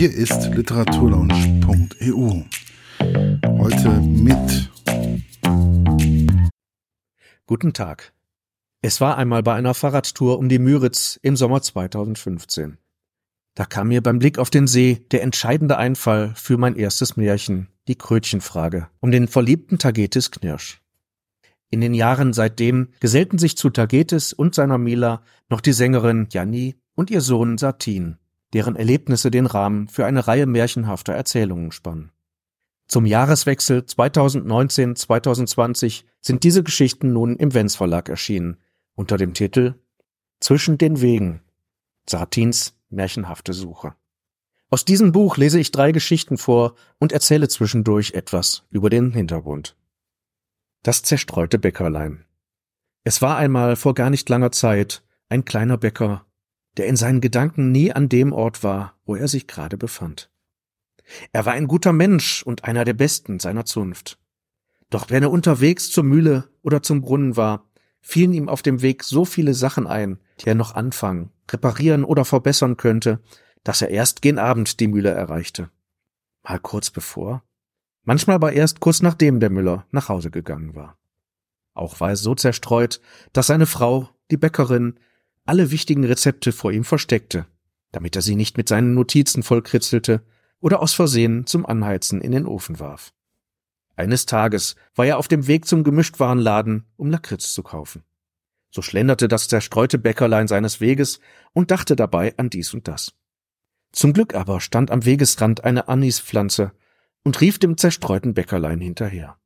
Hier ist literaturlaunch.eu. Heute mit. Guten Tag. Es war einmal bei einer Fahrradtour um die Müritz im Sommer 2015. Da kam mir beim Blick auf den See der entscheidende Einfall für mein erstes Märchen, die Krötchenfrage, um den verliebten Tagetes Knirsch. In den Jahren seitdem gesellten sich zu Tagetes und seiner Mila noch die Sängerin Janni und ihr Sohn Satin, deren Erlebnisse den Rahmen für eine Reihe märchenhafter Erzählungen spannen. Zum Jahreswechsel 2019-2020 sind diese Geschichten nun im Wenz Verlag erschienen, unter dem Titel Zwischen den Wegen. Satins märchenhafte Suche. Aus diesem Buch lese ich drei Geschichten vor und erzähle zwischendurch etwas über den Hintergrund. Das zerstreute Bäckerlein. Es war einmal vor gar nicht langer Zeit ein kleiner Bäcker, der in seinen Gedanken nie an dem Ort war, wo er sich gerade befand. Er war ein guter Mensch und einer der besten seiner Zunft. Doch wenn er unterwegs zur Mühle oder zum Brunnen war, fielen ihm auf dem Weg so viele Sachen ein, die er noch anfangen, reparieren oder verbessern könnte, dass er erst gen Abend die Mühle erreichte. Mal kurz bevor, Manchmal aber erst kurz nachdem der Müller nach Hause gegangen war. Auch war er so zerstreut, dass seine Frau, die Bäckerin, alle wichtigen Rezepte vor ihm versteckte, damit er sie nicht mit seinen Notizen vollkritzelte oder aus Versehen zum Anheizen in den Ofen warf. Eines Tages war er auf dem Weg zum Gemischtwarenladen, um Lakritz zu kaufen. So schlenderte das zerstreute Bäckerlein seines Weges und dachte dabei an dies und das. Zum Glück aber stand am Wegesrand eine Anispflanze, und rief dem zerstreuten Bäckerlein hinterher.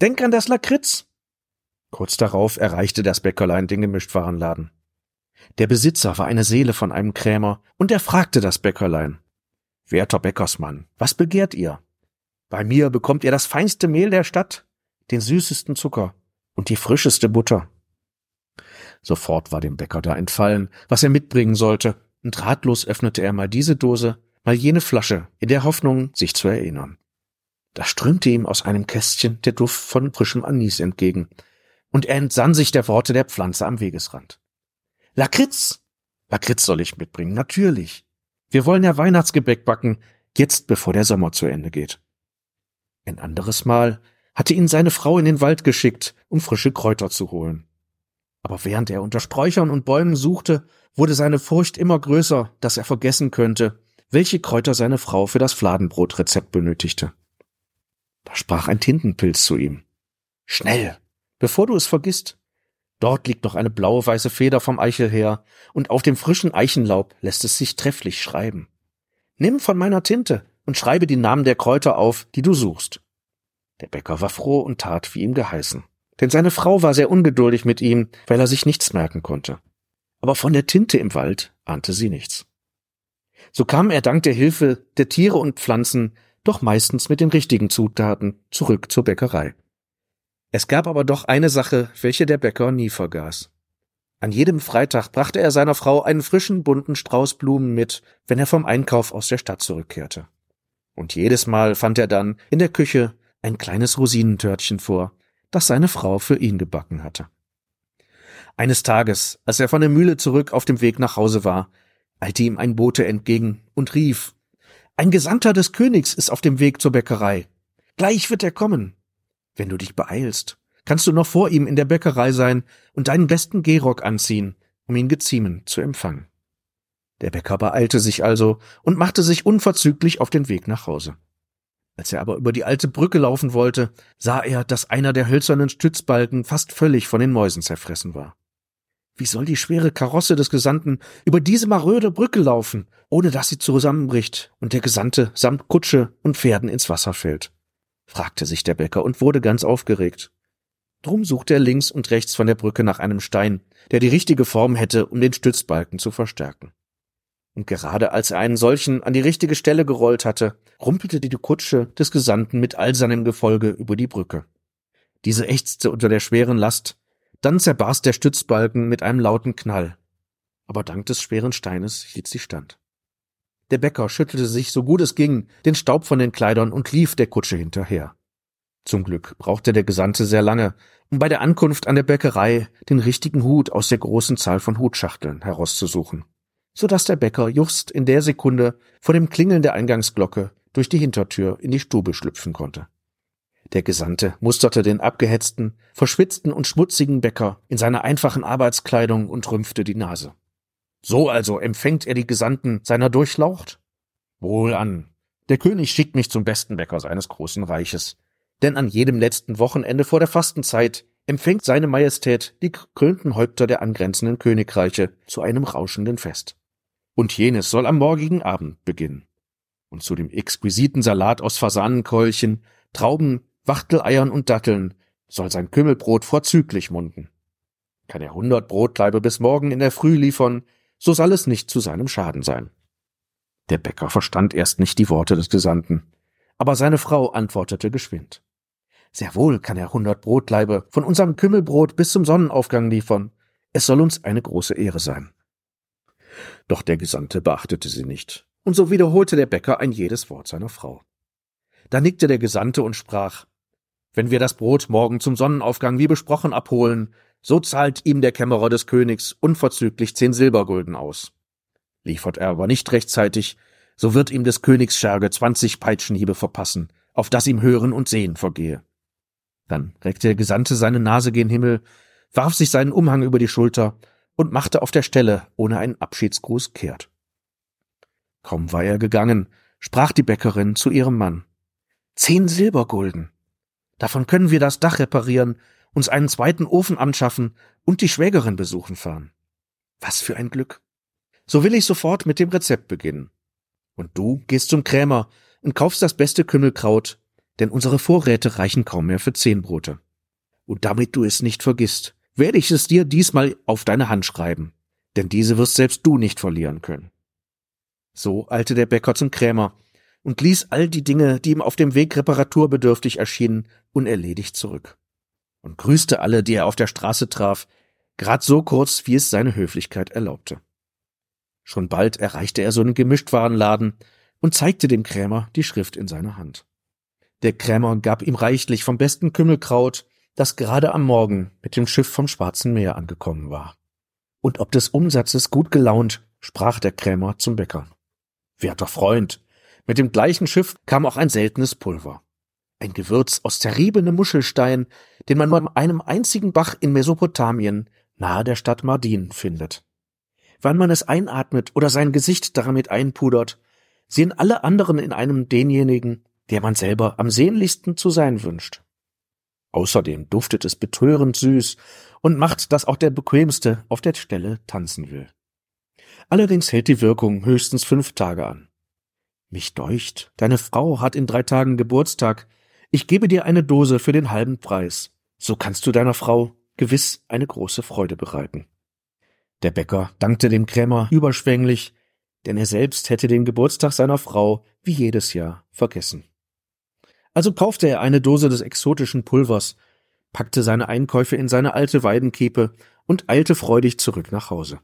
Denk an das Lakritz! Kurz darauf erreichte das Bäckerlein den Gemischtwarenladen. Der Besitzer war eine Seele von einem Krämer, und er fragte das Bäckerlein. Werter Bäckersmann, was begehrt ihr? Bei mir bekommt ihr das feinste Mehl der Stadt, den süßesten Zucker und die frischeste Butter. Sofort war dem Bäcker da entfallen, was er mitbringen sollte, und ratlos öffnete er mal diese Dose, mal jene Flasche, in der Hoffnung, sich zu erinnern. Da strömte ihm aus einem Kästchen der Duft von frischem Anis entgegen, und er entsann sich der Worte der Pflanze am Wegesrand. Lakritz! Lakritz soll ich mitbringen, natürlich. Wir wollen ja Weihnachtsgebäck backen, jetzt bevor der Sommer zu Ende geht. Ein anderes Mal hatte ihn seine Frau in den Wald geschickt, um frische Kräuter zu holen. Aber während er unter Sträuchern und Bäumen suchte, wurde seine Furcht immer größer, dass er vergessen könnte, welche Kräuter seine Frau für das Fladenbrotrezept benötigte. Da sprach ein Tintenpilz zu ihm. Schnell, bevor du es vergisst. Dort liegt noch eine blaue weiße Feder vom Eichel her, und auf dem frischen Eichenlaub lässt es sich trefflich schreiben. Nimm von meiner Tinte und schreibe die Namen der Kräuter auf, die du suchst. Der Bäcker war froh und tat, wie ihm geheißen. Denn seine Frau war sehr ungeduldig mit ihm, weil er sich nichts merken konnte. Aber von der Tinte im Wald ahnte sie nichts. So kam er dank der Hilfe der Tiere und Pflanzen doch meistens mit den richtigen Zutaten zurück zur Bäckerei. Es gab aber doch eine Sache, welche der Bäcker nie vergaß. An jedem Freitag brachte er seiner Frau einen frischen bunten Strauß Blumen mit, wenn er vom Einkauf aus der Stadt zurückkehrte. Und jedes Mal fand er dann in der Küche ein kleines Rosinentörtchen vor, das seine Frau für ihn gebacken hatte. Eines Tages, als er von der Mühle zurück auf dem Weg nach Hause war, eilte ihm ein Bote entgegen und rief ein Gesandter des Königs ist auf dem Weg zur Bäckerei. Gleich wird er kommen. Wenn du dich beeilst, kannst du noch vor ihm in der Bäckerei sein und deinen besten Gehrock anziehen, um ihn geziemen zu empfangen. Der Bäcker beeilte sich also und machte sich unverzüglich auf den Weg nach Hause. Als er aber über die alte Brücke laufen wollte, sah er, dass einer der hölzernen Stützbalken fast völlig von den Mäusen zerfressen war. Wie soll die schwere Karosse des Gesandten über diese maröde Brücke laufen, ohne dass sie zusammenbricht und der Gesandte samt Kutsche und Pferden ins Wasser fällt? Fragte sich der Bäcker und wurde ganz aufgeregt. Drum suchte er links und rechts von der Brücke nach einem Stein, der die richtige Form hätte, um den Stützbalken zu verstärken. Und gerade als er einen solchen an die richtige Stelle gerollt hatte, rumpelte die Kutsche des Gesandten mit all seinem Gefolge über die Brücke. Diese ächzte unter der schweren Last, dann zerbarst der Stützbalken mit einem lauten Knall. Aber dank des schweren Steines hielt sie stand. Der Bäcker schüttelte sich, so gut es ging, den Staub von den Kleidern und lief der Kutsche hinterher. Zum Glück brauchte der Gesandte sehr lange, um bei der Ankunft an der Bäckerei den richtigen Hut aus der großen Zahl von Hutschachteln herauszusuchen. so dass der Bäcker just in der Sekunde vor dem Klingeln der Eingangsglocke durch die Hintertür in die Stube schlüpfen konnte. Der Gesandte musterte den abgehetzten, verschwitzten und schmutzigen Bäcker in seiner einfachen Arbeitskleidung und rümpfte die Nase. So also empfängt er die Gesandten seiner Durchlaucht? Wohl an. Der König schickt mich zum besten Bäcker seines großen Reiches. Denn an jedem letzten Wochenende vor der Fastenzeit empfängt seine Majestät die gekrönten Häupter der angrenzenden Königreiche zu einem rauschenden Fest. Und jenes soll am morgigen Abend beginnen. Und zu dem exquisiten Salat aus Fasanenkeulchen, Trauben, Wachteleiern und Datteln soll sein Kümmelbrot vorzüglich munden. Kann er hundert Brotkleibe bis morgen in der Früh liefern, so soll es nicht zu seinem Schaden sein. Der Bäcker verstand erst nicht die Worte des Gesandten, aber seine Frau antwortete geschwind. Sehr wohl kann er hundert Brotkleibe von unserem Kümmelbrot bis zum Sonnenaufgang liefern. Es soll uns eine große Ehre sein. Doch der Gesandte beachtete sie nicht, und so wiederholte der Bäcker ein jedes Wort seiner Frau. Da nickte der Gesandte und sprach wenn wir das Brot morgen zum Sonnenaufgang wie besprochen abholen, so zahlt ihm der Kämmerer des Königs unverzüglich zehn Silbergulden aus. Liefert er aber nicht rechtzeitig, so wird ihm des Königs Scherge zwanzig Peitschenhiebe verpassen, auf das ihm Hören und Sehen vergehe. Dann reckte der Gesandte seine Nase gen Himmel, warf sich seinen Umhang über die Schulter und machte auf der Stelle ohne einen Abschiedsgruß kehrt. Kaum war er gegangen, sprach die Bäckerin zu ihrem Mann. Zehn Silbergulden. Davon können wir das Dach reparieren, uns einen zweiten Ofen anschaffen und die Schwägerin besuchen fahren. Was für ein Glück. So will ich sofort mit dem Rezept beginnen. Und du gehst zum Krämer und kaufst das beste Kümmelkraut, denn unsere Vorräte reichen kaum mehr für zehn Brote. Und damit du es nicht vergisst, werde ich es dir diesmal auf deine Hand schreiben, denn diese wirst selbst du nicht verlieren können. So eilte der Bäcker zum Krämer und ließ all die Dinge, die ihm auf dem Weg reparaturbedürftig erschienen, unerledigt zurück. Und grüßte alle, die er auf der Straße traf, grad so kurz, wie es seine Höflichkeit erlaubte. Schon bald erreichte er so einen Gemischtwarenladen und zeigte dem Krämer die Schrift in seiner Hand. Der Krämer gab ihm reichlich vom besten Kümmelkraut, das gerade am Morgen mit dem Schiff vom Schwarzen Meer angekommen war. Und ob des Umsatzes gut gelaunt, sprach der Krämer zum Bäcker. Werter Freund, mit dem gleichen Schiff kam auch ein seltenes Pulver. Ein Gewürz aus zerriebenem Muschelstein, den man nur an einem einzigen Bach in Mesopotamien, nahe der Stadt Mardin, findet. Wann man es einatmet oder sein Gesicht damit einpudert, sehen alle anderen in einem denjenigen, der man selber am sehnlichsten zu sein wünscht. Außerdem duftet es betörend süß und macht, dass auch der Bequemste auf der Stelle tanzen will. Allerdings hält die Wirkung höchstens fünf Tage an. Mich deucht, deine Frau hat in drei Tagen Geburtstag. Ich gebe dir eine Dose für den halben Preis. So kannst du deiner Frau gewiss eine große Freude bereiten. Der Bäcker dankte dem Krämer überschwänglich, denn er selbst hätte den Geburtstag seiner Frau wie jedes Jahr vergessen. Also kaufte er eine Dose des exotischen Pulvers, packte seine Einkäufe in seine alte Weidenkiepe und eilte freudig zurück nach Hause.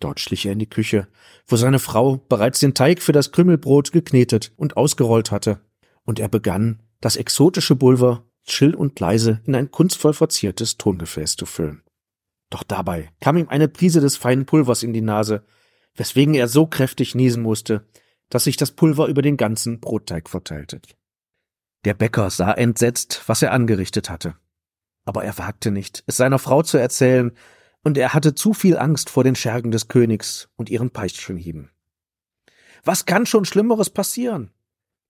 Dort schlich er in die Küche, wo seine Frau bereits den Teig für das Krümmelbrot geknetet und ausgerollt hatte, und er begann, das exotische Pulver still und leise in ein kunstvoll verziertes Tongefäß zu füllen. Doch dabei kam ihm eine Prise des feinen Pulvers in die Nase, weswegen er so kräftig niesen musste, dass sich das Pulver über den ganzen Brotteig verteilte. Der Bäcker sah entsetzt, was er angerichtet hatte. Aber er wagte nicht, es seiner Frau zu erzählen, und er hatte zu viel Angst vor den Schergen des Königs und ihren Peitschenhieben. Was kann schon Schlimmeres passieren?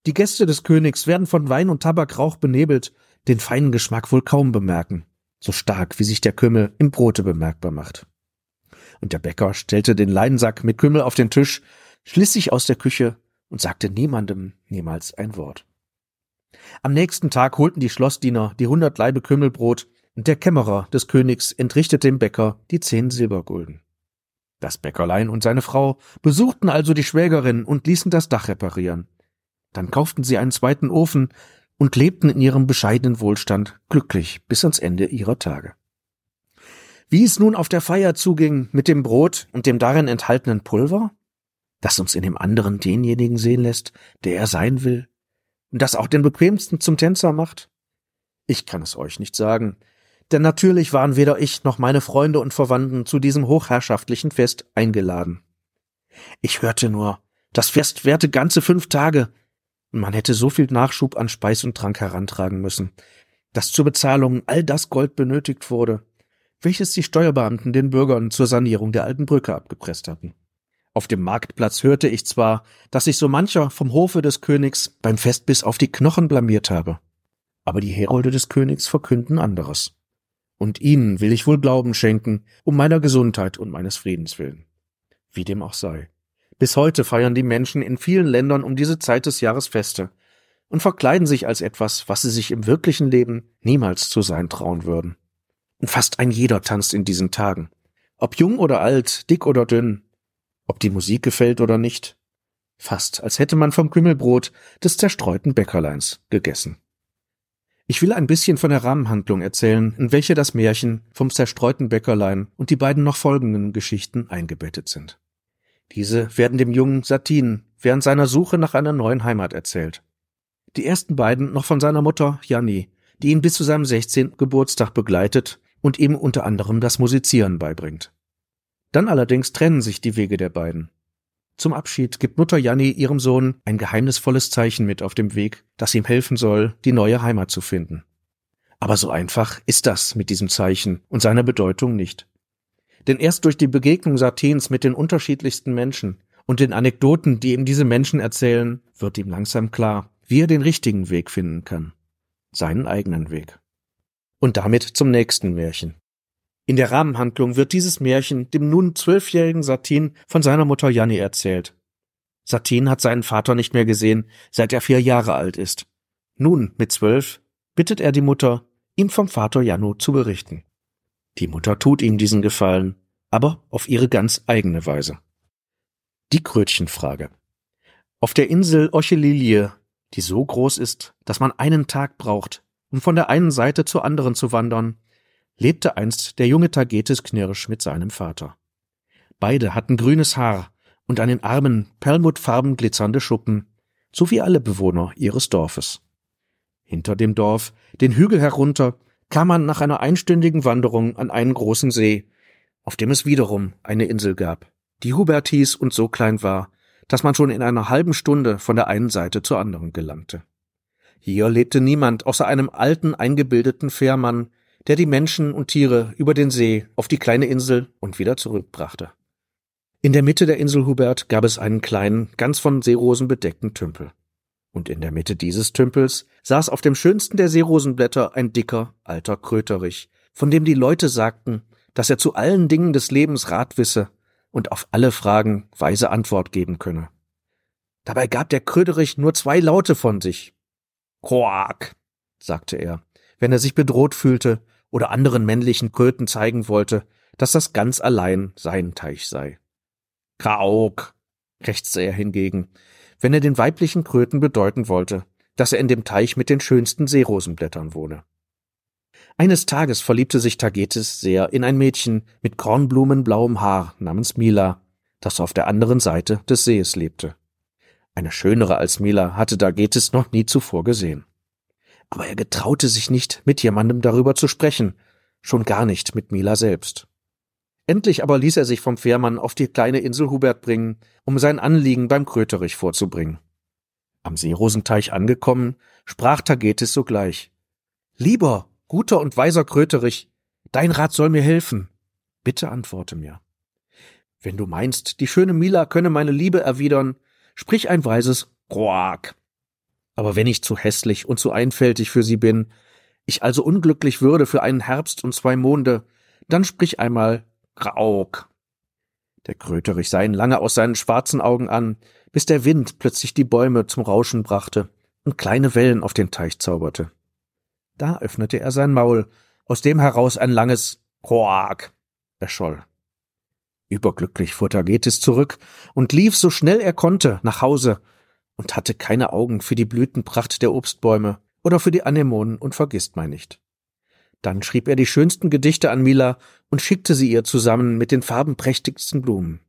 Die Gäste des Königs werden von Wein und Tabakrauch benebelt, den feinen Geschmack wohl kaum bemerken, so stark wie sich der Kümmel im Brote bemerkbar macht. Und der Bäcker stellte den Leinsack mit Kümmel auf den Tisch, schliss sich aus der Küche und sagte niemandem niemals ein Wort. Am nächsten Tag holten die Schlossdiener die hundert Laibe Kümmelbrot der Kämmerer des Königs entrichtet dem Bäcker die zehn Silbergulden. Das Bäckerlein und seine Frau besuchten also die Schwägerin und ließen das Dach reparieren. Dann kauften sie einen zweiten Ofen und lebten in ihrem bescheidenen Wohlstand glücklich bis ans Ende ihrer Tage. Wie es nun auf der Feier zuging mit dem Brot und dem darin enthaltenen Pulver, das uns in dem anderen denjenigen sehen lässt, der er sein will, und das auch den bequemsten zum Tänzer macht? Ich kann es euch nicht sagen, denn natürlich waren weder ich noch meine Freunde und Verwandten zu diesem hochherrschaftlichen Fest eingeladen. Ich hörte nur, das Fest währte ganze fünf Tage, man hätte so viel Nachschub an Speis und Trank herantragen müssen, dass zur Bezahlung all das Gold benötigt wurde, welches die Steuerbeamten den Bürgern zur Sanierung der alten Brücke abgepresst hatten. Auf dem Marktplatz hörte ich zwar, dass sich so mancher vom Hofe des Königs beim Fest bis auf die Knochen blamiert habe, aber die Herolde des Königs verkünden anderes. Und ihnen will ich wohl Glauben schenken, um meiner Gesundheit und meines Friedens willen. Wie dem auch sei. Bis heute feiern die Menschen in vielen Ländern um diese Zeit des Jahres Feste und verkleiden sich als etwas, was sie sich im wirklichen Leben niemals zu sein trauen würden. Und fast ein jeder tanzt in diesen Tagen. Ob jung oder alt, dick oder dünn, ob die Musik gefällt oder nicht. Fast, als hätte man vom Kümmelbrot des zerstreuten Bäckerleins gegessen. Ich will ein bisschen von der Rahmenhandlung erzählen, in welche das Märchen vom zerstreuten Bäckerlein und die beiden noch folgenden Geschichten eingebettet sind. Diese werden dem jungen Satin während seiner Suche nach einer neuen Heimat erzählt. Die ersten beiden noch von seiner Mutter Janni, die ihn bis zu seinem 16. Geburtstag begleitet und ihm unter anderem das Musizieren beibringt. Dann allerdings trennen sich die Wege der beiden. Zum Abschied gibt Mutter Janni ihrem Sohn ein geheimnisvolles Zeichen mit auf dem Weg, das ihm helfen soll, die neue Heimat zu finden. Aber so einfach ist das mit diesem Zeichen und seiner Bedeutung nicht. Denn erst durch die Begegnung Satins mit den unterschiedlichsten Menschen und den Anekdoten, die ihm diese Menschen erzählen, wird ihm langsam klar, wie er den richtigen Weg finden kann. Seinen eigenen Weg. Und damit zum nächsten Märchen. In der Rahmenhandlung wird dieses Märchen dem nun zwölfjährigen Satin von seiner Mutter Janni erzählt. Satin hat seinen Vater nicht mehr gesehen, seit er vier Jahre alt ist. Nun, mit zwölf, bittet er die Mutter, ihm vom Vater Janno zu berichten. Die Mutter tut ihm diesen Gefallen, aber auf ihre ganz eigene Weise. Die Krötchenfrage. Auf der Insel Ochelilie, die so groß ist, dass man einen Tag braucht, um von der einen Seite zur anderen zu wandern, lebte einst der junge Tagetes Knirsch mit seinem Vater. Beide hatten grünes Haar und an den Armen perlmuttfarben glitzernde Schuppen, so wie alle Bewohner ihres Dorfes. Hinter dem Dorf, den Hügel herunter, kam man nach einer einstündigen Wanderung an einen großen See, auf dem es wiederum eine Insel gab, die Hubert hieß und so klein war, dass man schon in einer halben Stunde von der einen Seite zur anderen gelangte. Hier lebte niemand außer einem alten eingebildeten Fährmann, der die Menschen und Tiere über den See auf die kleine Insel und wieder zurückbrachte. In der Mitte der Insel Hubert gab es einen kleinen, ganz von Seerosen bedeckten Tümpel. Und in der Mitte dieses Tümpels saß auf dem schönsten der Seerosenblätter ein dicker, alter Kröterich, von dem die Leute sagten, dass er zu allen Dingen des Lebens Rat wisse und auf alle Fragen weise Antwort geben könne. Dabei gab der Kröterich nur zwei Laute von sich. Quak, sagte er, wenn er sich bedroht fühlte oder anderen männlichen Kröten zeigen wollte, dass das ganz allein sein Teich sei. Krauk, krächzte er hingegen, wenn er den weiblichen Kröten bedeuten wollte, dass er in dem Teich mit den schönsten Seerosenblättern wohne. Eines Tages verliebte sich Tagetes sehr in ein Mädchen mit kornblumenblauem Haar namens Mila, das auf der anderen Seite des Sees lebte. Eine schönere als Mila hatte Tagetes noch nie zuvor gesehen aber er getraute sich nicht, mit jemandem darüber zu sprechen, schon gar nicht mit Mila selbst. Endlich aber ließ er sich vom Fährmann auf die kleine Insel Hubert bringen, um sein Anliegen beim Kröterich vorzubringen. Am Seerosenteich angekommen, sprach Tagetes sogleich. Lieber, guter und weiser Kröterich, dein Rat soll mir helfen. Bitte antworte mir. Wenn du meinst, die schöne Mila könne meine Liebe erwidern, sprich ein weises Quak. Aber wenn ich zu hässlich und zu einfältig für sie bin, ich also unglücklich würde für einen Herbst und zwei Monde, dann sprich einmal Rauk. Der Kröterich sah ihn lange aus seinen schwarzen Augen an, bis der Wind plötzlich die Bäume zum Rauschen brachte und kleine Wellen auf den Teich zauberte. Da öffnete er sein Maul, aus dem heraus ein langes Quak erscholl. Überglücklich fuhr Tagetes zurück und lief so schnell er konnte nach Hause und hatte keine Augen für die Blütenpracht der Obstbäume oder für die Anemonen und Vergisstmeinnicht. Dann schrieb er die schönsten Gedichte an Mila und schickte sie ihr zusammen mit den farbenprächtigsten Blumen.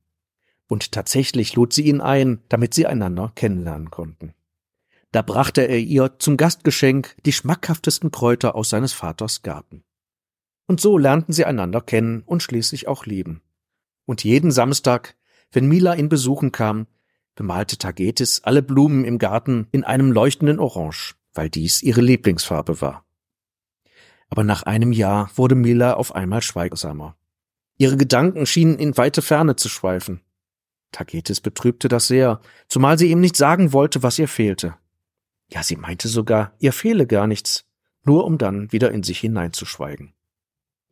Und tatsächlich lud sie ihn ein, damit sie einander kennenlernen konnten. Da brachte er ihr zum Gastgeschenk die schmackhaftesten Kräuter aus seines Vaters Garten. Und so lernten sie einander kennen und schließlich auch lieben. Und jeden Samstag Wenn Mila ihn besuchen kam, bemalte Tagetes alle Blumen im Garten in einem leuchtenden Orange, weil dies ihre Lieblingsfarbe war. Aber nach einem Jahr wurde Mila auf einmal schweigsamer. Ihre Gedanken schienen in weite Ferne zu schweifen. Tagetes betrübte das sehr, zumal sie ihm nicht sagen wollte, was ihr fehlte. Ja, sie meinte sogar, ihr fehle gar nichts, nur um dann wieder in sich hineinzuschweigen.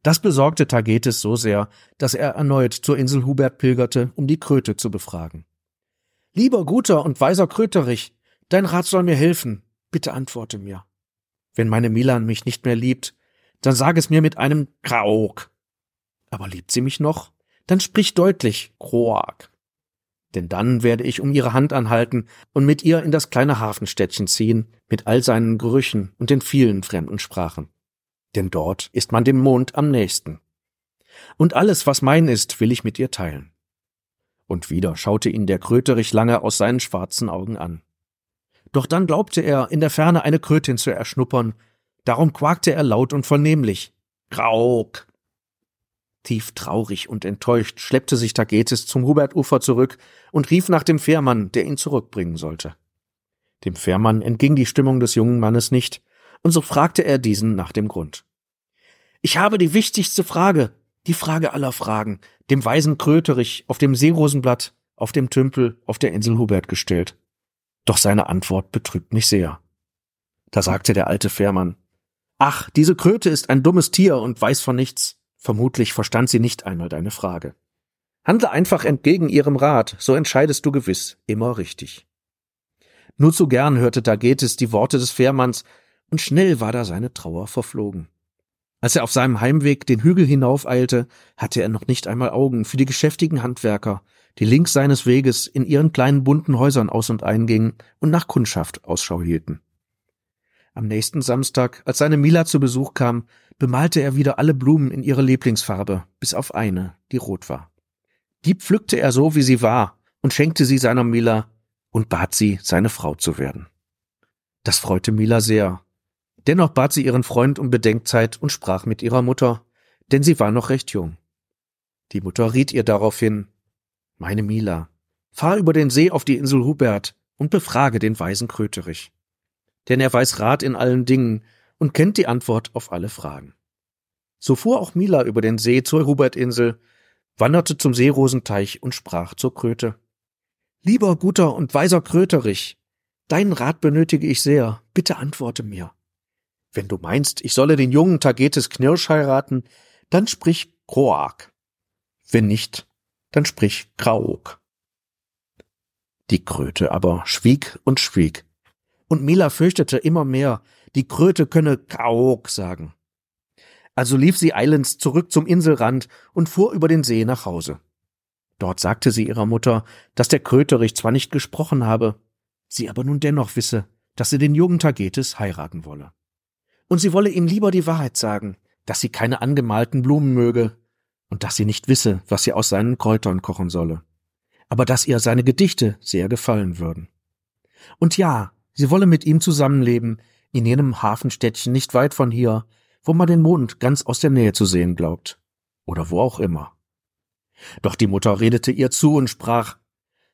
Das besorgte Tagetes so sehr, dass er erneut zur Insel Hubert pilgerte, um die Kröte zu befragen. Lieber guter und weiser Kröterich, dein Rat soll mir helfen. Bitte antworte mir. Wenn meine Milan mich nicht mehr liebt, dann sag es mir mit einem Krauk. Aber liebt sie mich noch? Dann sprich deutlich Kroak denn dann werde ich um ihre Hand anhalten und mit ihr in das kleine Hafenstädtchen ziehen, mit all seinen Gerüchen und den vielen fremden Sprachen. Denn dort ist man dem Mond am nächsten. Und alles, was mein ist, will ich mit ihr teilen. Und wieder schaute ihn der Kröterich lange aus seinen schwarzen Augen an. Doch dann glaubte er, in der Ferne eine Krötin zu erschnuppern, darum quakte er laut und vernehmlich. Grauk! Tief traurig und enttäuscht schleppte sich Tagetes zum Hubertufer zurück und rief nach dem Fährmann, der ihn zurückbringen sollte. Dem Fährmann entging die Stimmung des jungen Mannes nicht, und so fragte er diesen nach dem Grund. Ich habe die wichtigste Frage, die Frage aller Fragen, dem weisen Kröterich auf dem Seerosenblatt, auf dem Tümpel, auf der Insel Hubert gestellt. Doch seine Antwort betrübt mich sehr. Da sagte der alte Fährmann, Ach, diese Kröte ist ein dummes Tier und weiß von nichts. Vermutlich verstand sie nicht einmal deine Frage. Handle einfach entgegen ihrem Rat, so entscheidest du gewiss immer richtig. Nur zu gern hörte Dagetes die Worte des Fährmanns, und schnell war da seine Trauer verflogen. Als er auf seinem Heimweg den Hügel hinaufeilte, hatte er noch nicht einmal Augen für die geschäftigen Handwerker, die links seines Weges in ihren kleinen bunten Häusern aus und eingingen und nach Kundschaft Ausschau hielten. Am nächsten Samstag, als seine Mila zu Besuch kam, bemalte er wieder alle Blumen in ihre Lieblingsfarbe, bis auf eine, die rot war. Die pflückte er so, wie sie war, und schenkte sie seiner Mila und bat sie, seine Frau zu werden. Das freute Mila sehr. Dennoch bat sie ihren Freund um Bedenkzeit und sprach mit ihrer Mutter, denn sie war noch recht jung. Die Mutter riet ihr daraufhin, meine Mila, fahr über den See auf die Insel Hubert und befrage den weisen Kröterich. Denn er weiß Rat in allen Dingen und kennt die Antwort auf alle Fragen. So fuhr auch Mila über den See zur Hubertinsel, wanderte zum Seerosenteich und sprach zur Kröte. Lieber guter und weiser Kröterich, deinen Rat benötige ich sehr, bitte antworte mir. Wenn du meinst, ich solle den jungen Tagetes Knirsch heiraten, dann sprich Kroak. Wenn nicht, dann sprich Krauk. Die Kröte aber schwieg und schwieg, und Mila fürchtete immer mehr, die Kröte könne Kaok sagen. Also lief sie eilends zurück zum Inselrand und fuhr über den See nach Hause. Dort sagte sie ihrer Mutter, dass der Kröterich zwar nicht gesprochen habe, sie aber nun dennoch wisse, dass sie den jungen Tagetes heiraten wolle. Und sie wolle ihm lieber die Wahrheit sagen, dass sie keine angemalten Blumen möge und dass sie nicht wisse, was sie aus seinen Kräutern kochen solle, aber dass ihr seine Gedichte sehr gefallen würden. Und ja, sie wolle mit ihm zusammenleben, in jenem Hafenstädtchen nicht weit von hier, wo man den Mond ganz aus der Nähe zu sehen glaubt. Oder wo auch immer. Doch die Mutter redete ihr zu und sprach,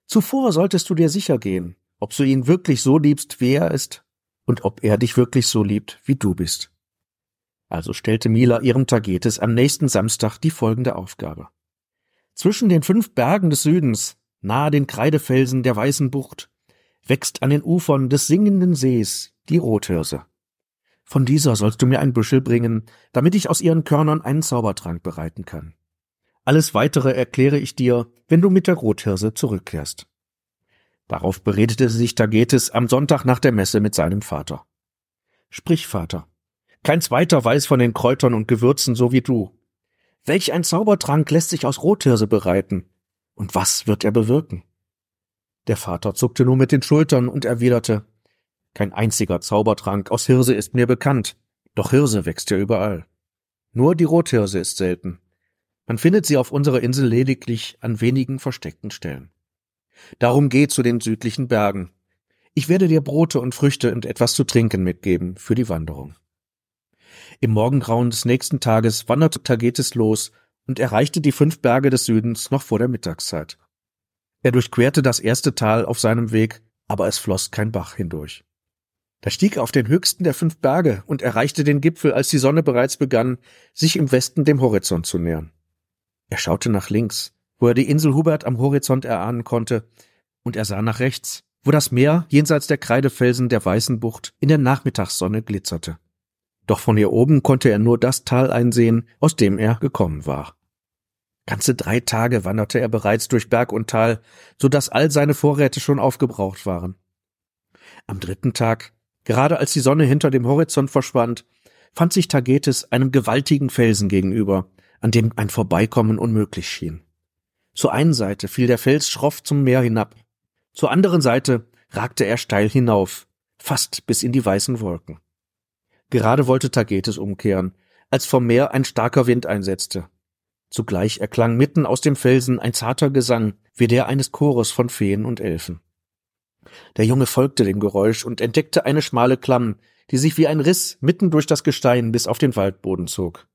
Zuvor solltest du dir sicher gehen, ob du ihn wirklich so liebst, wie er ist, und ob er dich wirklich so liebt, wie du bist. Also stellte Mila ihrem Tagetes am nächsten Samstag die folgende Aufgabe. Zwischen den fünf Bergen des Südens, nahe den Kreidefelsen der Weißen Bucht, wächst an den Ufern des singenden Sees die Rothirse. Von dieser sollst du mir ein Büschel bringen, damit ich aus ihren Körnern einen Zaubertrank bereiten kann. Alles weitere erkläre ich dir, wenn du mit der Rothirse zurückkehrst. Darauf beredete sich Tagetes am Sonntag nach der Messe mit seinem Vater. Sprich, Vater. Kein zweiter weiß von den Kräutern und Gewürzen so wie du. Welch ein Zaubertrank lässt sich aus Rothirse bereiten? Und was wird er bewirken? Der Vater zuckte nur mit den Schultern und erwiderte, kein einziger Zaubertrank aus Hirse ist mir bekannt, doch Hirse wächst ja überall. Nur die Rothirse ist selten. Man findet sie auf unserer Insel lediglich an wenigen versteckten Stellen. Darum geh zu den südlichen Bergen. Ich werde dir Brote und Früchte und etwas zu trinken mitgeben für die Wanderung. Im Morgengrauen des nächsten Tages wanderte Tagetes los und erreichte die fünf Berge des Südens noch vor der Mittagszeit. Er durchquerte das erste Tal auf seinem Weg, aber es floss kein Bach hindurch. Da stieg er auf den höchsten der fünf Berge und erreichte den Gipfel, als die Sonne bereits begann, sich im Westen dem Horizont zu nähern. Er schaute nach links, wo er die Insel Hubert am Horizont erahnen konnte, und er sah nach rechts, wo das Meer jenseits der Kreidefelsen der Weißen Bucht in der Nachmittagssonne glitzerte. Doch von hier oben konnte er nur das Tal einsehen, aus dem er gekommen war. Ganze drei Tage wanderte er bereits durch Berg und Tal, so dass all seine Vorräte schon aufgebraucht waren. Am dritten Tag, gerade als die Sonne hinter dem Horizont verschwand, fand sich Tagetes einem gewaltigen Felsen gegenüber, an dem ein Vorbeikommen unmöglich schien. Zur einen Seite fiel der Fels schroff zum Meer hinab, zur anderen Seite ragte er steil hinauf, fast bis in die weißen Wolken. Gerade wollte Tagetes umkehren, als vom Meer ein starker Wind einsetzte. Zugleich erklang mitten aus dem Felsen ein zarter Gesang, wie der eines Chores von Feen und Elfen. Der Junge folgte dem Geräusch und entdeckte eine schmale Klamm, die sich wie ein Riss mitten durch das Gestein bis auf den Waldboden zog.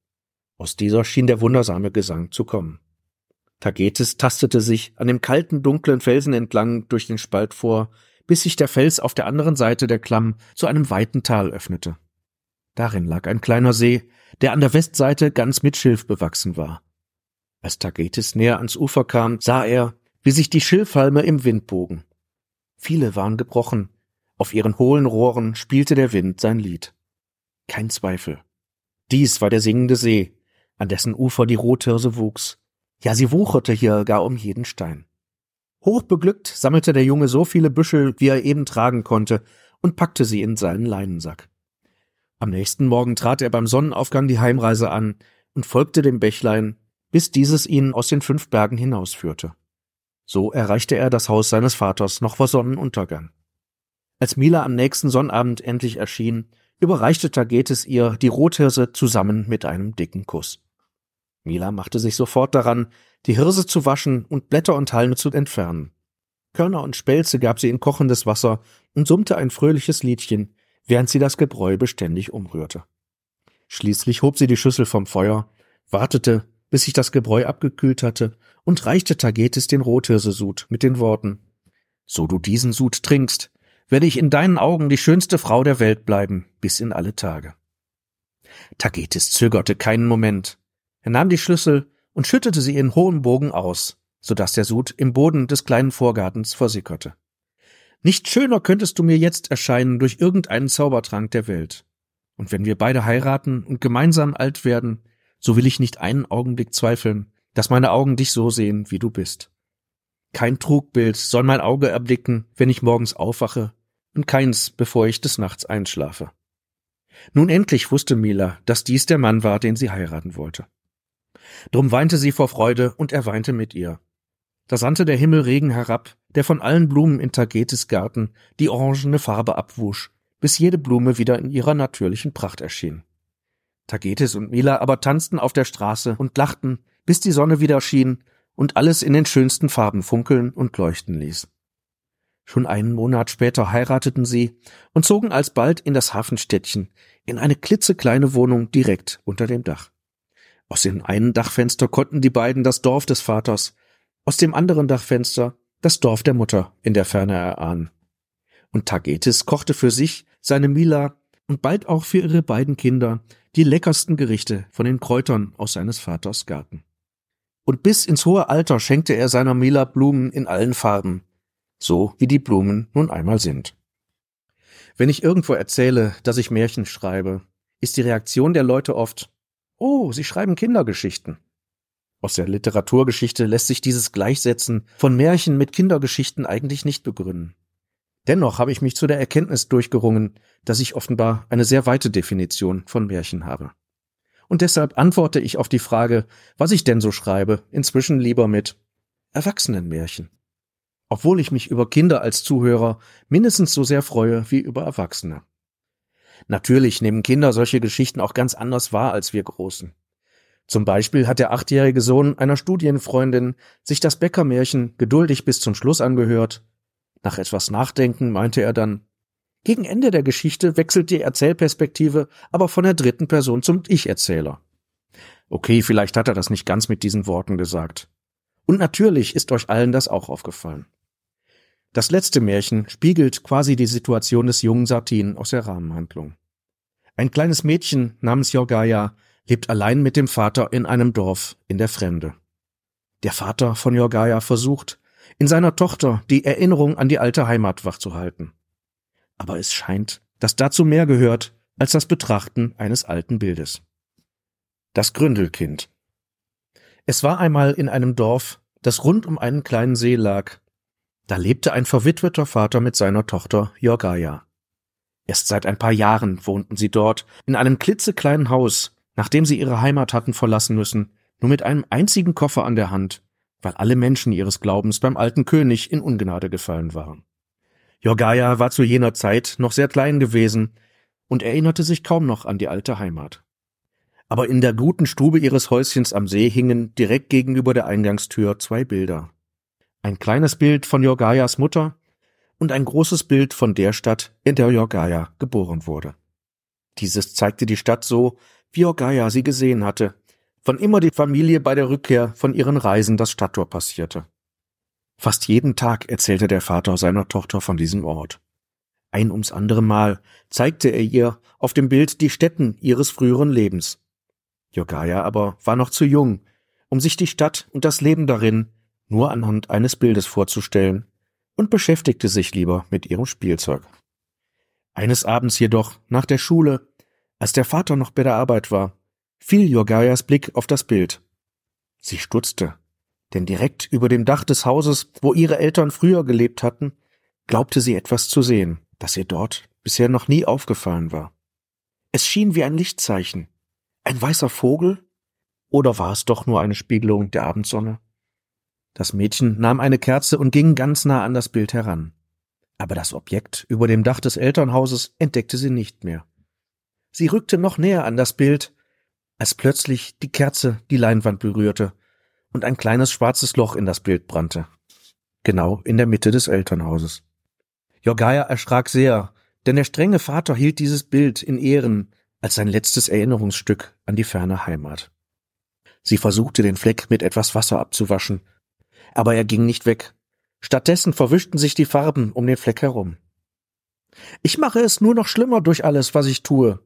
Aus dieser schien der wundersame Gesang zu kommen. Tagetes tastete sich an dem kalten, dunklen Felsen entlang durch den Spalt vor, bis sich der Fels auf der anderen Seite der Klamm zu einem weiten Tal öffnete. Darin lag ein kleiner See, der an der Westseite ganz mit Schilf bewachsen war. Als Tagetes näher ans Ufer kam, sah er, wie sich die Schilfhalme im Wind bogen. Viele waren gebrochen, auf ihren hohlen Rohren spielte der Wind sein Lied. Kein Zweifel. Dies war der singende See, an dessen Ufer die Rothirse wuchs, ja, sie wucherte hier gar um jeden Stein. Hochbeglückt sammelte der Junge so viele Büschel, wie er eben tragen konnte, und packte sie in seinen Leinensack. Am nächsten Morgen trat er beim Sonnenaufgang die Heimreise an und folgte dem Bächlein, bis dieses ihn aus den fünf Bergen hinausführte. So erreichte er das Haus seines Vaters noch vor Sonnenuntergang. Als Mila am nächsten Sonnabend endlich erschien, überreichte Tagetes ihr die Rothirse zusammen mit einem dicken Kuss. Mila machte sich sofort daran, die Hirse zu waschen und Blätter und Halme zu entfernen. Körner und Spelze gab sie in kochendes Wasser und summte ein fröhliches Liedchen, während sie das Gebräu beständig umrührte. Schließlich hob sie die Schüssel vom Feuer, wartete, bis sich das Gebräu abgekühlt hatte, und reichte Tagetes den Rothirsesud mit den Worten So du diesen Sud trinkst, werde ich in deinen Augen die schönste Frau der Welt bleiben, bis in alle Tage. Tagetes zögerte keinen Moment. Er nahm die Schlüssel und schüttete sie in hohem Bogen aus, so dass der Sud im Boden des kleinen Vorgartens versickerte. Nicht schöner könntest du mir jetzt erscheinen durch irgendeinen Zaubertrank der Welt. Und wenn wir beide heiraten und gemeinsam alt werden, so will ich nicht einen Augenblick zweifeln, dass meine Augen dich so sehen, wie du bist. Kein Trugbild soll mein Auge erblicken, wenn ich morgens aufwache, und keins, bevor ich des Nachts einschlafe. Nun endlich wusste Mila, dass dies der Mann war, den sie heiraten wollte. Drum weinte sie vor Freude, und er weinte mit ihr. Da sandte der Himmel Regen herab, der von allen Blumen in Tagetes Garten die orangene Farbe abwusch, bis jede Blume wieder in ihrer natürlichen Pracht erschien. Tagetes und Mila aber tanzten auf der Straße und lachten, bis die Sonne wieder schien und alles in den schönsten Farben funkeln und leuchten ließ. Schon einen Monat später heirateten sie und zogen alsbald in das Hafenstädtchen, in eine klitzekleine Wohnung direkt unter dem Dach. Aus dem einen Dachfenster konnten die beiden das Dorf des Vaters, aus dem anderen Dachfenster das Dorf der Mutter in der Ferne erahnen. Und Tagetes kochte für sich, seine Mila und bald auch für ihre beiden Kinder die leckersten Gerichte von den Kräutern aus seines Vaters Garten. Und bis ins hohe Alter schenkte er seiner Mila Blumen in allen Farben, so wie die Blumen nun einmal sind. Wenn ich irgendwo erzähle, dass ich Märchen schreibe, ist die Reaktion der Leute oft Oh, Sie schreiben Kindergeschichten. Aus der Literaturgeschichte lässt sich dieses Gleichsetzen von Märchen mit Kindergeschichten eigentlich nicht begründen. Dennoch habe ich mich zu der Erkenntnis durchgerungen, dass ich offenbar eine sehr weite Definition von Märchen habe. Und deshalb antworte ich auf die Frage, was ich denn so schreibe, inzwischen lieber mit Erwachsenenmärchen. Obwohl ich mich über Kinder als Zuhörer mindestens so sehr freue wie über Erwachsene. Natürlich nehmen Kinder solche Geschichten auch ganz anders wahr als wir Großen. Zum Beispiel hat der achtjährige Sohn einer Studienfreundin sich das Bäckermärchen geduldig bis zum Schluss angehört. Nach etwas Nachdenken meinte er dann, gegen Ende der Geschichte wechselt die Erzählperspektive aber von der dritten Person zum Ich-Erzähler. Okay, vielleicht hat er das nicht ganz mit diesen Worten gesagt. Und natürlich ist euch allen das auch aufgefallen. Das letzte Märchen spiegelt quasi die Situation des jungen Satin aus der Rahmenhandlung. Ein kleines Mädchen namens Jorgaya lebt allein mit dem Vater in einem Dorf in der Fremde. Der Vater von Jorgaya versucht, in seiner Tochter die Erinnerung an die alte Heimat wachzuhalten. Aber es scheint, dass dazu mehr gehört als das Betrachten eines alten Bildes. Das Gründelkind. Es war einmal in einem Dorf, das rund um einen kleinen See lag. Da lebte ein verwitweter Vater mit seiner Tochter Jorgaya. Erst seit ein paar Jahren wohnten sie dort in einem klitzekleinen Haus, nachdem sie ihre Heimat hatten verlassen müssen, nur mit einem einzigen Koffer an der Hand, weil alle Menschen ihres Glaubens beim alten König in Ungnade gefallen waren. Jorgaya war zu jener Zeit noch sehr klein gewesen und erinnerte sich kaum noch an die alte Heimat. Aber in der guten Stube ihres Häuschens am See hingen direkt gegenüber der Eingangstür zwei Bilder. Ein kleines Bild von Jorgayas Mutter und ein großes Bild von der Stadt, in der Jorgaya geboren wurde. Dieses zeigte die Stadt so, wie Jorgaya sie gesehen hatte, wann immer die Familie bei der Rückkehr von ihren Reisen das Stadttor passierte. Fast jeden Tag erzählte der Vater seiner Tochter von diesem Ort. Ein ums andere Mal zeigte er ihr auf dem Bild die Stätten ihres früheren Lebens. Jogaya aber war noch zu jung, um sich die Stadt und das Leben darin nur anhand eines Bildes vorzustellen und beschäftigte sich lieber mit ihrem Spielzeug. Eines Abends jedoch, nach der Schule, als der Vater noch bei der Arbeit war, fiel Jogayas Blick auf das Bild. Sie stutzte denn direkt über dem Dach des Hauses, wo ihre Eltern früher gelebt hatten, glaubte sie etwas zu sehen, das ihr dort bisher noch nie aufgefallen war. Es schien wie ein Lichtzeichen. Ein weißer Vogel? Oder war es doch nur eine Spiegelung der Abendsonne? Das Mädchen nahm eine Kerze und ging ganz nah an das Bild heran. Aber das Objekt über dem Dach des Elternhauses entdeckte sie nicht mehr. Sie rückte noch näher an das Bild, als plötzlich die Kerze die Leinwand berührte und ein kleines schwarzes Loch in das Bild brannte. Genau in der Mitte des Elternhauses. Jorgaya erschrak sehr, denn der strenge Vater hielt dieses Bild in Ehren als sein letztes Erinnerungsstück an die ferne Heimat. Sie versuchte den Fleck mit etwas Wasser abzuwaschen, aber er ging nicht weg. Stattdessen verwischten sich die Farben um den Fleck herum. Ich mache es nur noch schlimmer durch alles, was ich tue,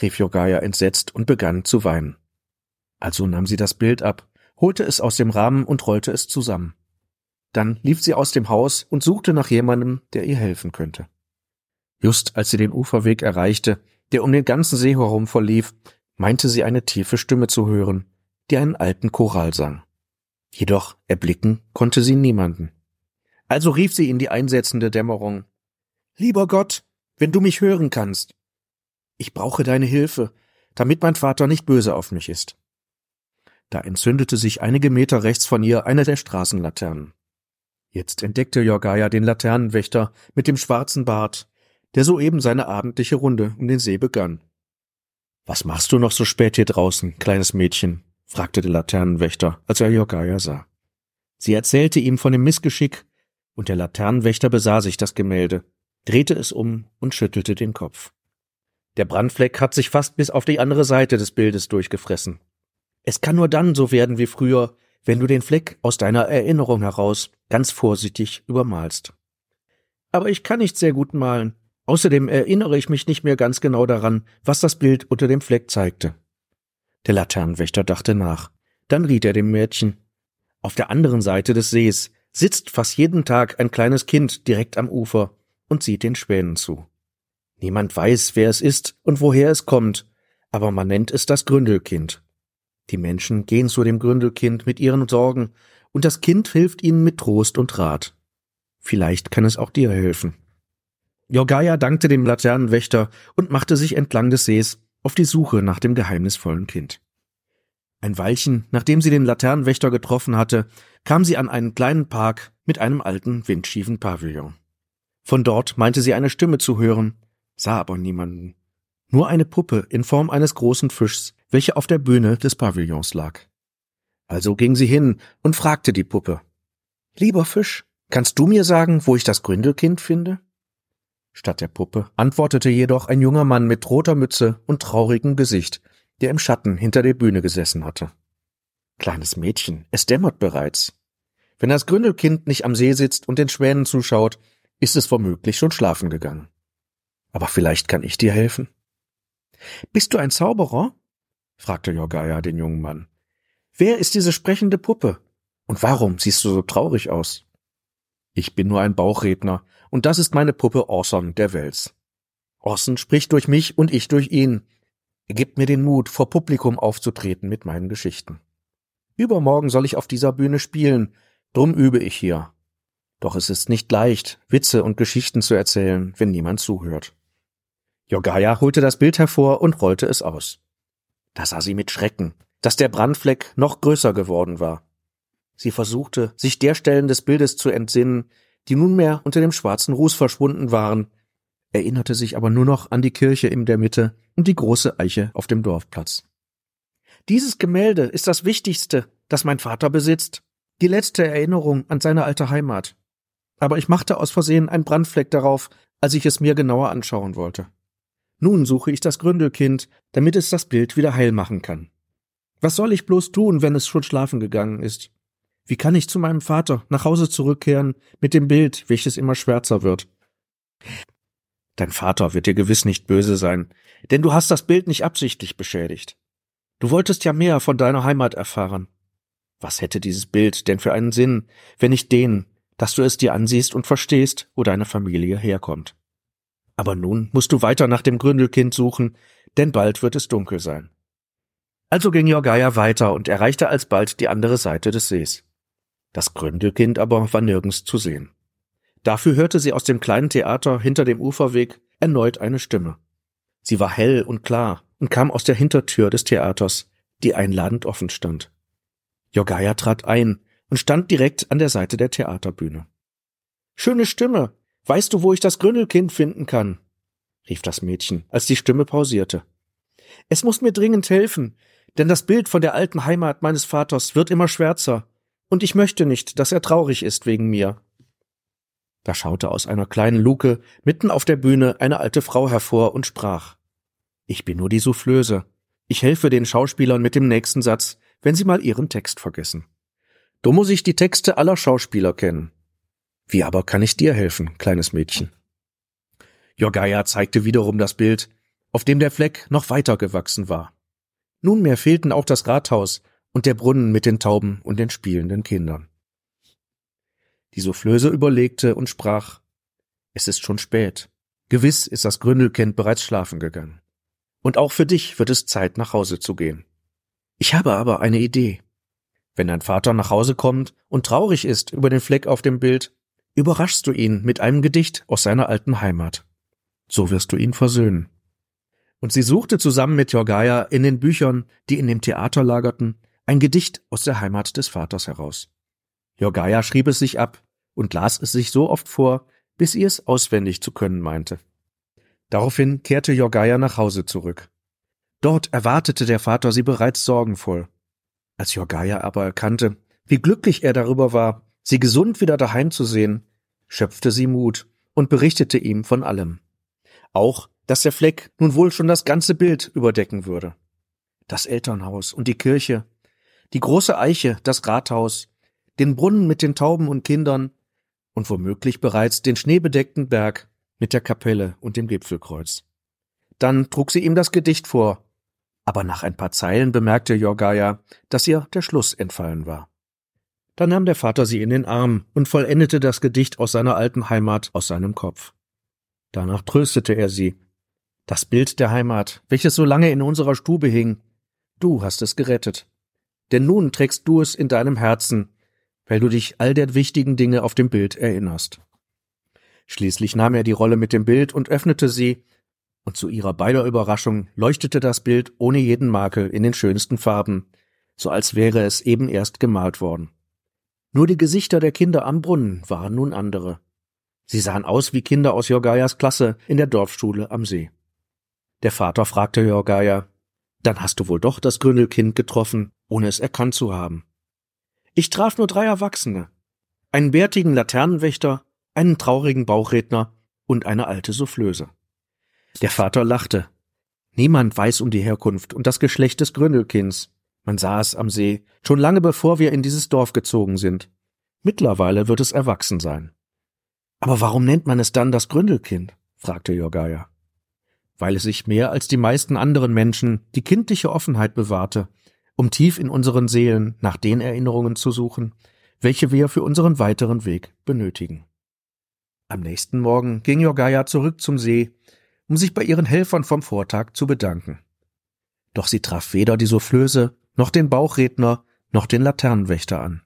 rief Jogaya entsetzt und begann zu weinen. Also nahm sie das Bild ab, holte es aus dem Rahmen und rollte es zusammen. Dann lief sie aus dem Haus und suchte nach jemandem, der ihr helfen könnte. Just als sie den Uferweg erreichte, der um den ganzen See herum verlief, meinte sie eine tiefe Stimme zu hören, die einen alten Choral sang. Jedoch erblicken konnte sie niemanden. Also rief sie in die einsetzende Dämmerung Lieber Gott, wenn du mich hören kannst. Ich brauche deine Hilfe, damit mein Vater nicht böse auf mich ist. Da entzündete sich einige Meter rechts von ihr eine der Straßenlaternen. Jetzt entdeckte Jorgaya den Laternenwächter mit dem schwarzen Bart, der soeben seine abendliche Runde um den See begann. Was machst du noch so spät hier draußen, kleines Mädchen? fragte der Laternenwächter, als er Jorgaya sah. Sie erzählte ihm von dem Missgeschick, und der Laternenwächter besah sich das Gemälde, drehte es um und schüttelte den Kopf. Der Brandfleck hat sich fast bis auf die andere Seite des Bildes durchgefressen. Es kann nur dann so werden wie früher, wenn du den Fleck aus deiner Erinnerung heraus ganz vorsichtig übermalst. Aber ich kann nicht sehr gut malen. Außerdem erinnere ich mich nicht mehr ganz genau daran, was das Bild unter dem Fleck zeigte. Der Laternenwächter dachte nach. Dann riet er dem Mädchen. Auf der anderen Seite des Sees sitzt fast jeden Tag ein kleines Kind direkt am Ufer und sieht den Schwänen zu. Niemand weiß, wer es ist und woher es kommt, aber man nennt es das Gründelkind. Die Menschen gehen zu dem Gründelkind mit ihren Sorgen, und das Kind hilft ihnen mit Trost und Rat. Vielleicht kann es auch dir helfen. Jorgaya dankte dem Laternenwächter und machte sich entlang des Sees auf die Suche nach dem geheimnisvollen Kind. Ein Weilchen, nachdem sie den Laternenwächter getroffen hatte, kam sie an einen kleinen Park mit einem alten, windschiefen Pavillon. Von dort meinte sie eine Stimme zu hören, sah aber niemanden. Nur eine Puppe in Form eines großen Fischs, welche auf der Bühne des Pavillons lag. Also ging sie hin und fragte die Puppe. Lieber Fisch, kannst du mir sagen, wo ich das Gründelkind finde? Statt der Puppe antwortete jedoch ein junger Mann mit roter Mütze und traurigem Gesicht, der im Schatten hinter der Bühne gesessen hatte. Kleines Mädchen, es dämmert bereits. Wenn das Gründelkind nicht am See sitzt und den Schwänen zuschaut, ist es womöglich schon schlafen gegangen. Aber vielleicht kann ich dir helfen. Bist du ein Zauberer? fragte Jorgaya den jungen Mann. Wer ist diese sprechende Puppe? Und warum siehst du so traurig aus? Ich bin nur ein Bauchredner, und das ist meine Puppe Orson der Wels. Orson spricht durch mich und ich durch ihn. Er gibt mir den Mut, vor Publikum aufzutreten mit meinen Geschichten. Übermorgen soll ich auf dieser Bühne spielen, drum übe ich hier. Doch es ist nicht leicht, Witze und Geschichten zu erzählen, wenn niemand zuhört. Jogaya holte das Bild hervor und rollte es aus. Da sah sie mit Schrecken, dass der Brandfleck noch größer geworden war. Sie versuchte, sich der Stellen des Bildes zu entsinnen, die nunmehr unter dem schwarzen Ruß verschwunden waren, erinnerte sich aber nur noch an die Kirche in der Mitte und die große Eiche auf dem Dorfplatz. Dieses Gemälde ist das Wichtigste, das mein Vater besitzt, die letzte Erinnerung an seine alte Heimat. Aber ich machte aus Versehen einen Brandfleck darauf, als ich es mir genauer anschauen wollte. Nun suche ich das Gründelkind, damit es das Bild wieder heil machen kann. Was soll ich bloß tun, wenn es schon schlafen gegangen ist? Wie kann ich zu meinem Vater nach Hause zurückkehren mit dem Bild, welches immer schwärzer wird? Dein Vater wird dir gewiss nicht böse sein, denn du hast das Bild nicht absichtlich beschädigt. Du wolltest ja mehr von deiner Heimat erfahren. Was hätte dieses Bild denn für einen Sinn, wenn nicht den, dass du es dir ansiehst und verstehst, wo deine Familie herkommt? Aber nun musst du weiter nach dem Gründelkind suchen, denn bald wird es dunkel sein. Also ging Jorgaya weiter und erreichte alsbald die andere Seite des Sees. Das Gründelkind aber war nirgends zu sehen. Dafür hörte sie aus dem kleinen Theater hinter dem Uferweg erneut eine Stimme. Sie war hell und klar und kam aus der Hintertür des Theaters, die einladend offen stand. Jorgaya trat ein und stand direkt an der Seite der Theaterbühne. Schöne Stimme. Weißt du, wo ich das Gründelkind finden kann? rief das Mädchen, als die Stimme pausierte. Es muss mir dringend helfen, denn das Bild von der alten Heimat meines Vaters wird immer schwärzer, und ich möchte nicht, dass er traurig ist wegen mir. Da schaute aus einer kleinen Luke mitten auf der Bühne eine alte Frau hervor und sprach Ich bin nur die Soufflöse. Ich helfe den Schauspielern mit dem nächsten Satz, wenn sie mal ihren Text vergessen. Du muss ich die Texte aller Schauspieler kennen. Wie aber kann ich dir helfen, kleines Mädchen? Jorgaya zeigte wiederum das Bild, auf dem der Fleck noch weiter gewachsen war. Nunmehr fehlten auch das Rathaus und der Brunnen mit den Tauben und den spielenden Kindern. Die Soufflöse überlegte und sprach Es ist schon spät. Gewiss ist das Gründelkind bereits schlafen gegangen. Und auch für dich wird es Zeit, nach Hause zu gehen. Ich habe aber eine Idee. Wenn dein Vater nach Hause kommt und traurig ist über den Fleck auf dem Bild, überraschst du ihn mit einem Gedicht aus seiner alten Heimat. So wirst du ihn versöhnen. Und sie suchte zusammen mit Jorgaya in den Büchern, die in dem Theater lagerten, ein Gedicht aus der Heimat des Vaters heraus. Jorgaya schrieb es sich ab und las es sich so oft vor, bis sie es auswendig zu können meinte. Daraufhin kehrte Jorgaya nach Hause zurück. Dort erwartete der Vater sie bereits sorgenvoll. Als Jorgaya aber erkannte, wie glücklich er darüber war, sie gesund wieder daheim zu sehen, schöpfte sie Mut und berichtete ihm von allem. Auch, dass der Fleck nun wohl schon das ganze Bild überdecken würde. Das Elternhaus und die Kirche, die große Eiche, das Rathaus, den Brunnen mit den Tauben und Kindern und womöglich bereits den schneebedeckten Berg mit der Kapelle und dem Gipfelkreuz. Dann trug sie ihm das Gedicht vor, aber nach ein paar Zeilen bemerkte Jorgaya, dass ihr der Schluss entfallen war. Da nahm der Vater sie in den Arm und vollendete das Gedicht aus seiner alten Heimat aus seinem Kopf. Danach tröstete er sie. Das Bild der Heimat, welches so lange in unserer Stube hing, du hast es gerettet. Denn nun trägst du es in deinem Herzen, weil du dich all der wichtigen Dinge auf dem Bild erinnerst. Schließlich nahm er die Rolle mit dem Bild und öffnete sie, und zu ihrer beider Überraschung leuchtete das Bild ohne jeden Makel in den schönsten Farben, so als wäre es eben erst gemalt worden. Nur die Gesichter der Kinder am Brunnen waren nun andere. Sie sahen aus wie Kinder aus Jorgayas Klasse in der Dorfschule am See. Der Vater fragte Jorgaya, dann hast du wohl doch das Gründelkind getroffen, ohne es erkannt zu haben. Ich traf nur drei Erwachsene. Einen bärtigen Laternenwächter, einen traurigen Bauchredner und eine alte Soufflöse. Der Vater lachte. Niemand weiß um die Herkunft und das Geschlecht des Gründelkinds. Man es am See, schon lange bevor wir in dieses Dorf gezogen sind. Mittlerweile wird es erwachsen sein. Aber warum nennt man es dann das Gründelkind? fragte Jorgaya. Weil es sich mehr als die meisten anderen Menschen die kindliche Offenheit bewahrte, um tief in unseren Seelen nach den Erinnerungen zu suchen, welche wir für unseren weiteren Weg benötigen. Am nächsten Morgen ging Jorgaya zurück zum See, um sich bei ihren Helfern vom Vortag zu bedanken. Doch sie traf weder die Soufflöse, noch den Bauchredner, noch den Laternenwächter an.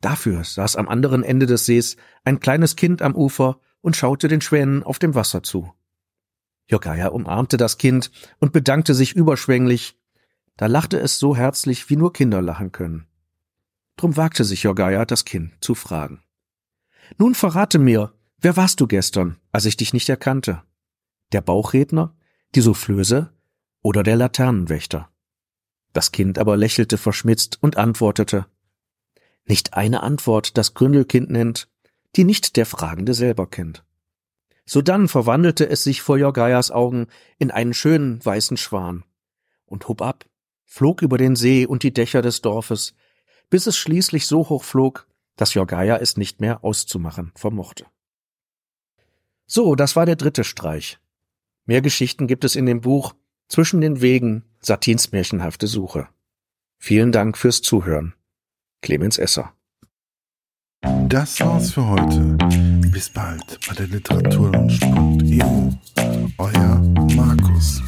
Dafür saß am anderen Ende des Sees ein kleines Kind am Ufer und schaute den Schwänen auf dem Wasser zu. Jorgaya umarmte das Kind und bedankte sich überschwänglich. Da lachte es so herzlich, wie nur Kinder lachen können. Drum wagte sich Jorgaya, das Kind zu fragen. Nun verrate mir, wer warst du gestern, als ich dich nicht erkannte? Der Bauchredner, die Soufflöse oder der Laternenwächter? Das Kind aber lächelte verschmitzt und antwortete, nicht eine Antwort das Gründelkind nennt, die nicht der Fragende selber kennt. Sodann verwandelte es sich vor Jorgayas Augen in einen schönen weißen Schwan und hob ab, flog über den See und die Dächer des Dorfes, bis es schließlich so hoch flog, dass Jorgaya es nicht mehr auszumachen vermochte. So, das war der dritte Streich. Mehr Geschichten gibt es in dem Buch Zwischen den Wegen Satins märchenhafte Suche. Vielen Dank fürs Zuhören. Clemens Esser. Das war's für heute. Bis bald bei der Literaturlaunch.eu. Euer Markus.